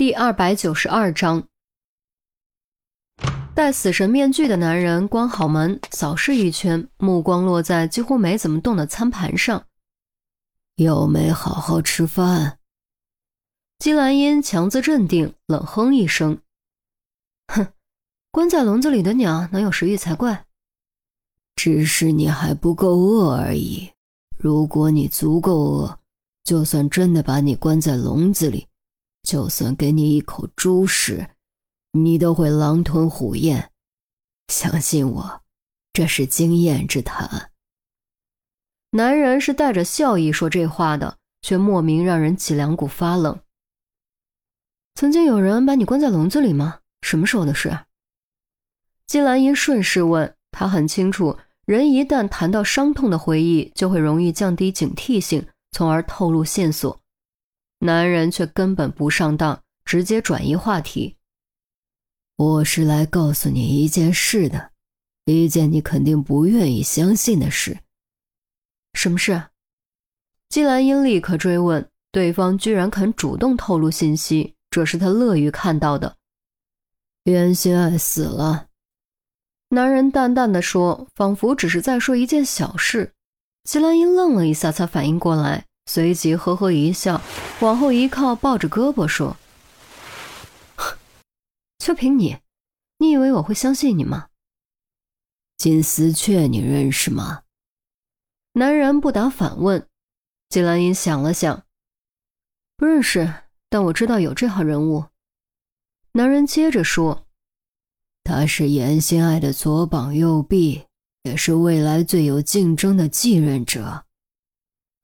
第二百九十二章，戴死神面具的男人关好门，扫视一圈，目光落在几乎没怎么动的餐盘上。又没好好吃饭。姬兰英强自镇定，冷哼一声：“哼，关在笼子里的鸟能有食欲才怪。只是你还不够饿而已。如果你足够饿，就算真的把你关在笼子里。”就算给你一口猪食，你都会狼吞虎咽。相信我，这是经验之谈。男人是带着笑意说这话的，却莫名让人脊梁骨发冷。曾经有人把你关在笼子里吗？什么时候的事？季兰英顺势问。他很清楚，人一旦谈到伤痛的回忆，就会容易降低警惕性，从而透露线索。男人却根本不上当，直接转移话题。我是来告诉你一件事的，一件你肯定不愿意相信的事。什么事？季兰英立刻追问，对方居然肯主动透露信息，这是他乐于看到的。袁心爱死了。男人淡淡的说，仿佛只是在说一件小事。季兰英愣了一下，才反应过来。随即呵呵一笑，往后一靠，抱着胳膊说：“ 就凭你，你以为我会相信你吗？”金丝雀，你认识吗？男人不答，反问。季兰英想了想，不认识，但我知道有这号人物。男人接着说：“他是严心爱的左膀右臂，也是未来最有竞争的继任者。”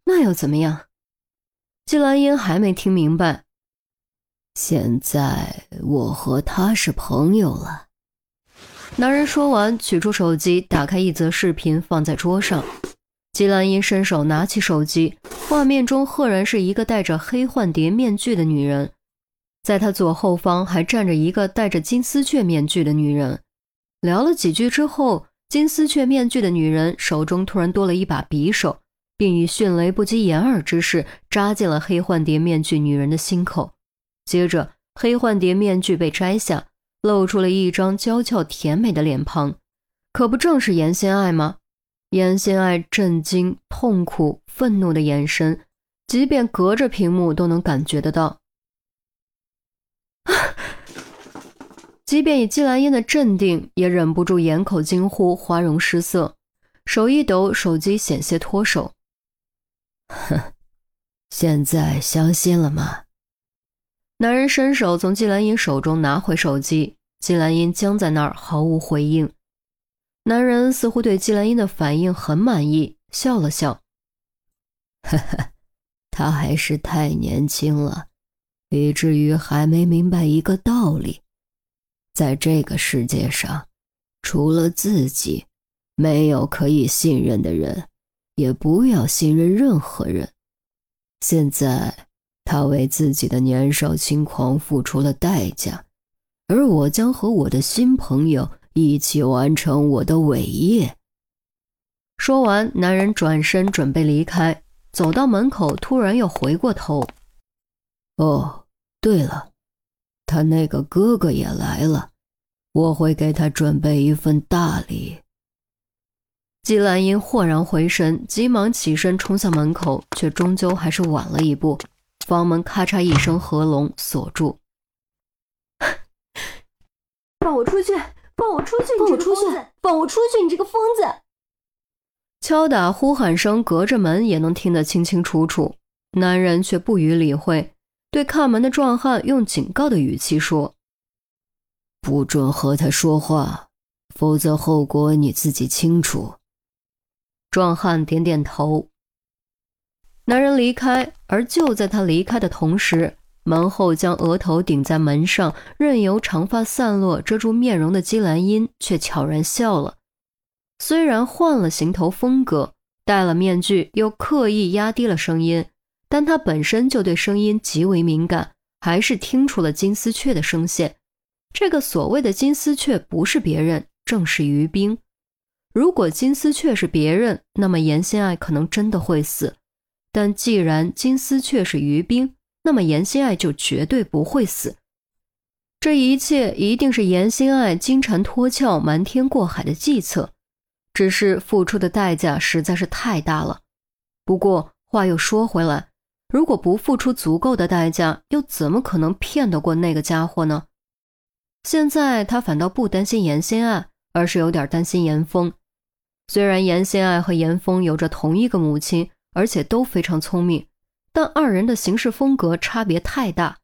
那又怎么样？季兰英还没听明白。现在我和他是朋友了。男人说完，取出手机，打开一则视频，放在桌上。季兰英伸手拿起手机，画面中赫然是一个戴着黑幻蝶面具的女人，在她左后方还站着一个戴着金丝雀面具的女人。聊了几句之后，金丝雀面具的女人手中突然多了一把匕首。并以迅雷不及掩耳之势扎进了黑幻蝶面具女人的心口，接着黑幻蝶面具被摘下，露出了一张娇俏甜美的脸庞，可不正是严心爱吗？严心爱震惊、痛苦、愤怒的眼神，即便隔着屏幕都能感觉得到。即便以季兰英的镇定，也忍不住掩口惊呼，花容失色，手一抖，手机险些脱手。哼，现在相信了吗？男人伸手从季兰英手中拿回手机，季兰英僵在那儿毫无回应。男人似乎对季兰英的反应很满意，笑了笑。呵呵，他还是太年轻了，以至于还没明白一个道理：在这个世界上，除了自己，没有可以信任的人。也不要信任任何人。现在，他为自己的年少轻狂付出了代价，而我将和我的新朋友一起完成我的伟业。说完，男人转身准备离开，走到门口，突然又回过头：“哦，对了，他那个哥哥也来了，我会给他准备一份大礼。”季兰英豁然回神，急忙起身冲向门口，却终究还是晚了一步。房门咔嚓一声合拢，锁住。放我出去！放我出去！放我出去！放我出去！你这个疯子！敲打呼喊声隔着门也能听得清清楚楚。男人却不予理会，对看门的壮汉用警告的语气说：“不准和他说话，否则后果你自己清楚。”壮汉点点头。男人离开，而就在他离开的同时，门后将额头顶在门上，任由长发散落遮住面容的姬兰英却悄然笑了。虽然换了行头风格，戴了面具，又刻意压低了声音，但他本身就对声音极为敏感，还是听出了金丝雀的声线。这个所谓的金丝雀不是别人，正是于冰。如果金丝雀是别人，那么严心爱可能真的会死。但既然金丝雀是于冰，那么严心爱就绝对不会死，这一切一定是严心爱金蝉脱壳、瞒天过海的计策，只是付出的代价实在是太大了。不过话又说回来，如果不付出足够的代价，又怎么可能骗得过那个家伙呢？现在他反倒不担心严心爱，而是有点担心严峰。虽然严心爱和严峰有着同一个母亲，而且都非常聪明，但二人的行事风格差别太大。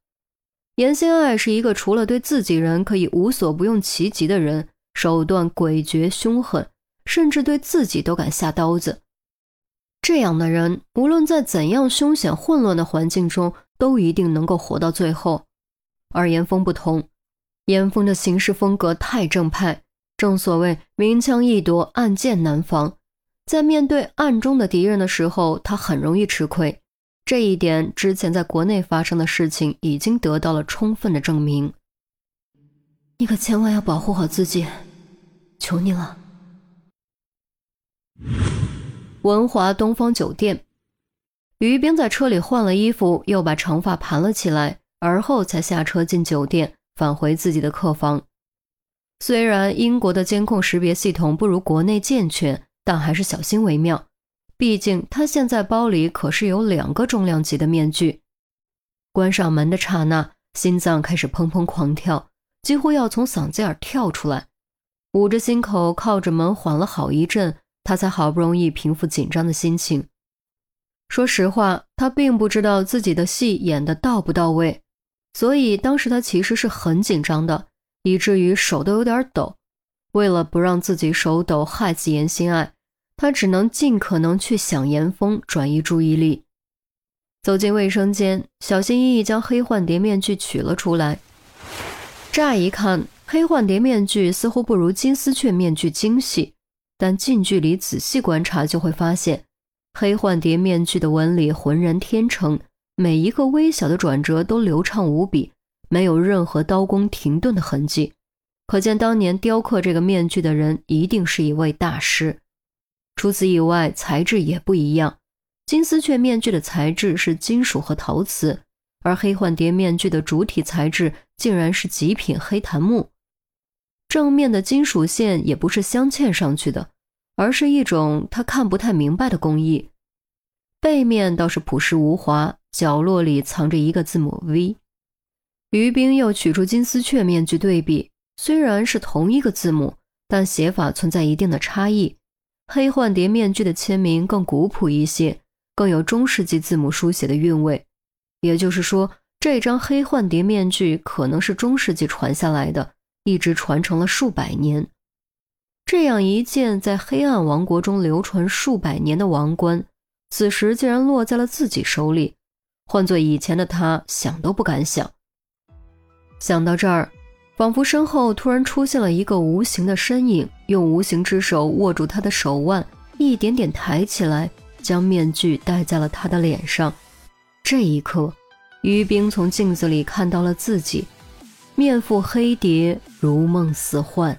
严心爱是一个除了对自己人可以无所不用其极的人，手段诡谲凶狠，甚至对自己都敢下刀子。这样的人，无论在怎样凶险混乱的环境中，都一定能够活到最后。而严峰不同，严峰的行事风格太正派，正所谓明枪易躲，暗箭难防。在面对暗中的敌人的时候，他很容易吃亏。这一点之前在国内发生的事情已经得到了充分的证明。你可千万要保护好自己，求你了。文华东方酒店，于冰在车里换了衣服，又把长发盘了起来，而后才下车进酒店，返回自己的客房。虽然英国的监控识别系统不如国内健全，但还是小心为妙。毕竟他现在包里可是有两个重量级的面具。关上门的刹那，心脏开始砰砰狂跳，几乎要从嗓子眼跳出来。捂着心口，靠着门缓了好一阵，他才好不容易平复紧张的心情。说实话，他并不知道自己的戏演的到不到位，所以当时他其实是很紧张的，以至于手都有点抖。为了不让自己手抖害死严心爱。他只能尽可能去想严峰，转移注意力。走进卫生间，小心翼翼将黑幻蝶面具取了出来。乍一看，黑幻蝶面具似乎不如金丝雀面具精细，但近距离仔细观察就会发现，黑幻蝶面具的纹理浑然天成，每一个微小的转折都流畅无比，没有任何刀工停顿的痕迹。可见当年雕刻这个面具的人一定是一位大师。除此以外，材质也不一样。金丝雀面具的材质是金属和陶瓷，而黑幻蝶面具的主体材质竟然是极品黑檀木。正面的金属线也不是镶嵌上去的，而是一种他看不太明白的工艺。背面倒是朴实无华，角落里藏着一个字母 V。于冰又取出金丝雀面具对比，虽然是同一个字母，但写法存在一定的差异。黑幻蝶面具的签名更古朴一些，更有中世纪字母书写的韵味。也就是说，这张黑幻蝶面具可能是中世纪传下来的，一直传承了数百年。这样一件在黑暗王国中流传数百年的王冠，此时竟然落在了自己手里，换做以前的他，想都不敢想。想到这儿。仿佛身后突然出现了一个无形的身影，用无形之手握住他的手腕，一点点抬起来，将面具戴在了他的脸上。这一刻，于冰从镜子里看到了自己，面覆黑蝶，如梦似幻。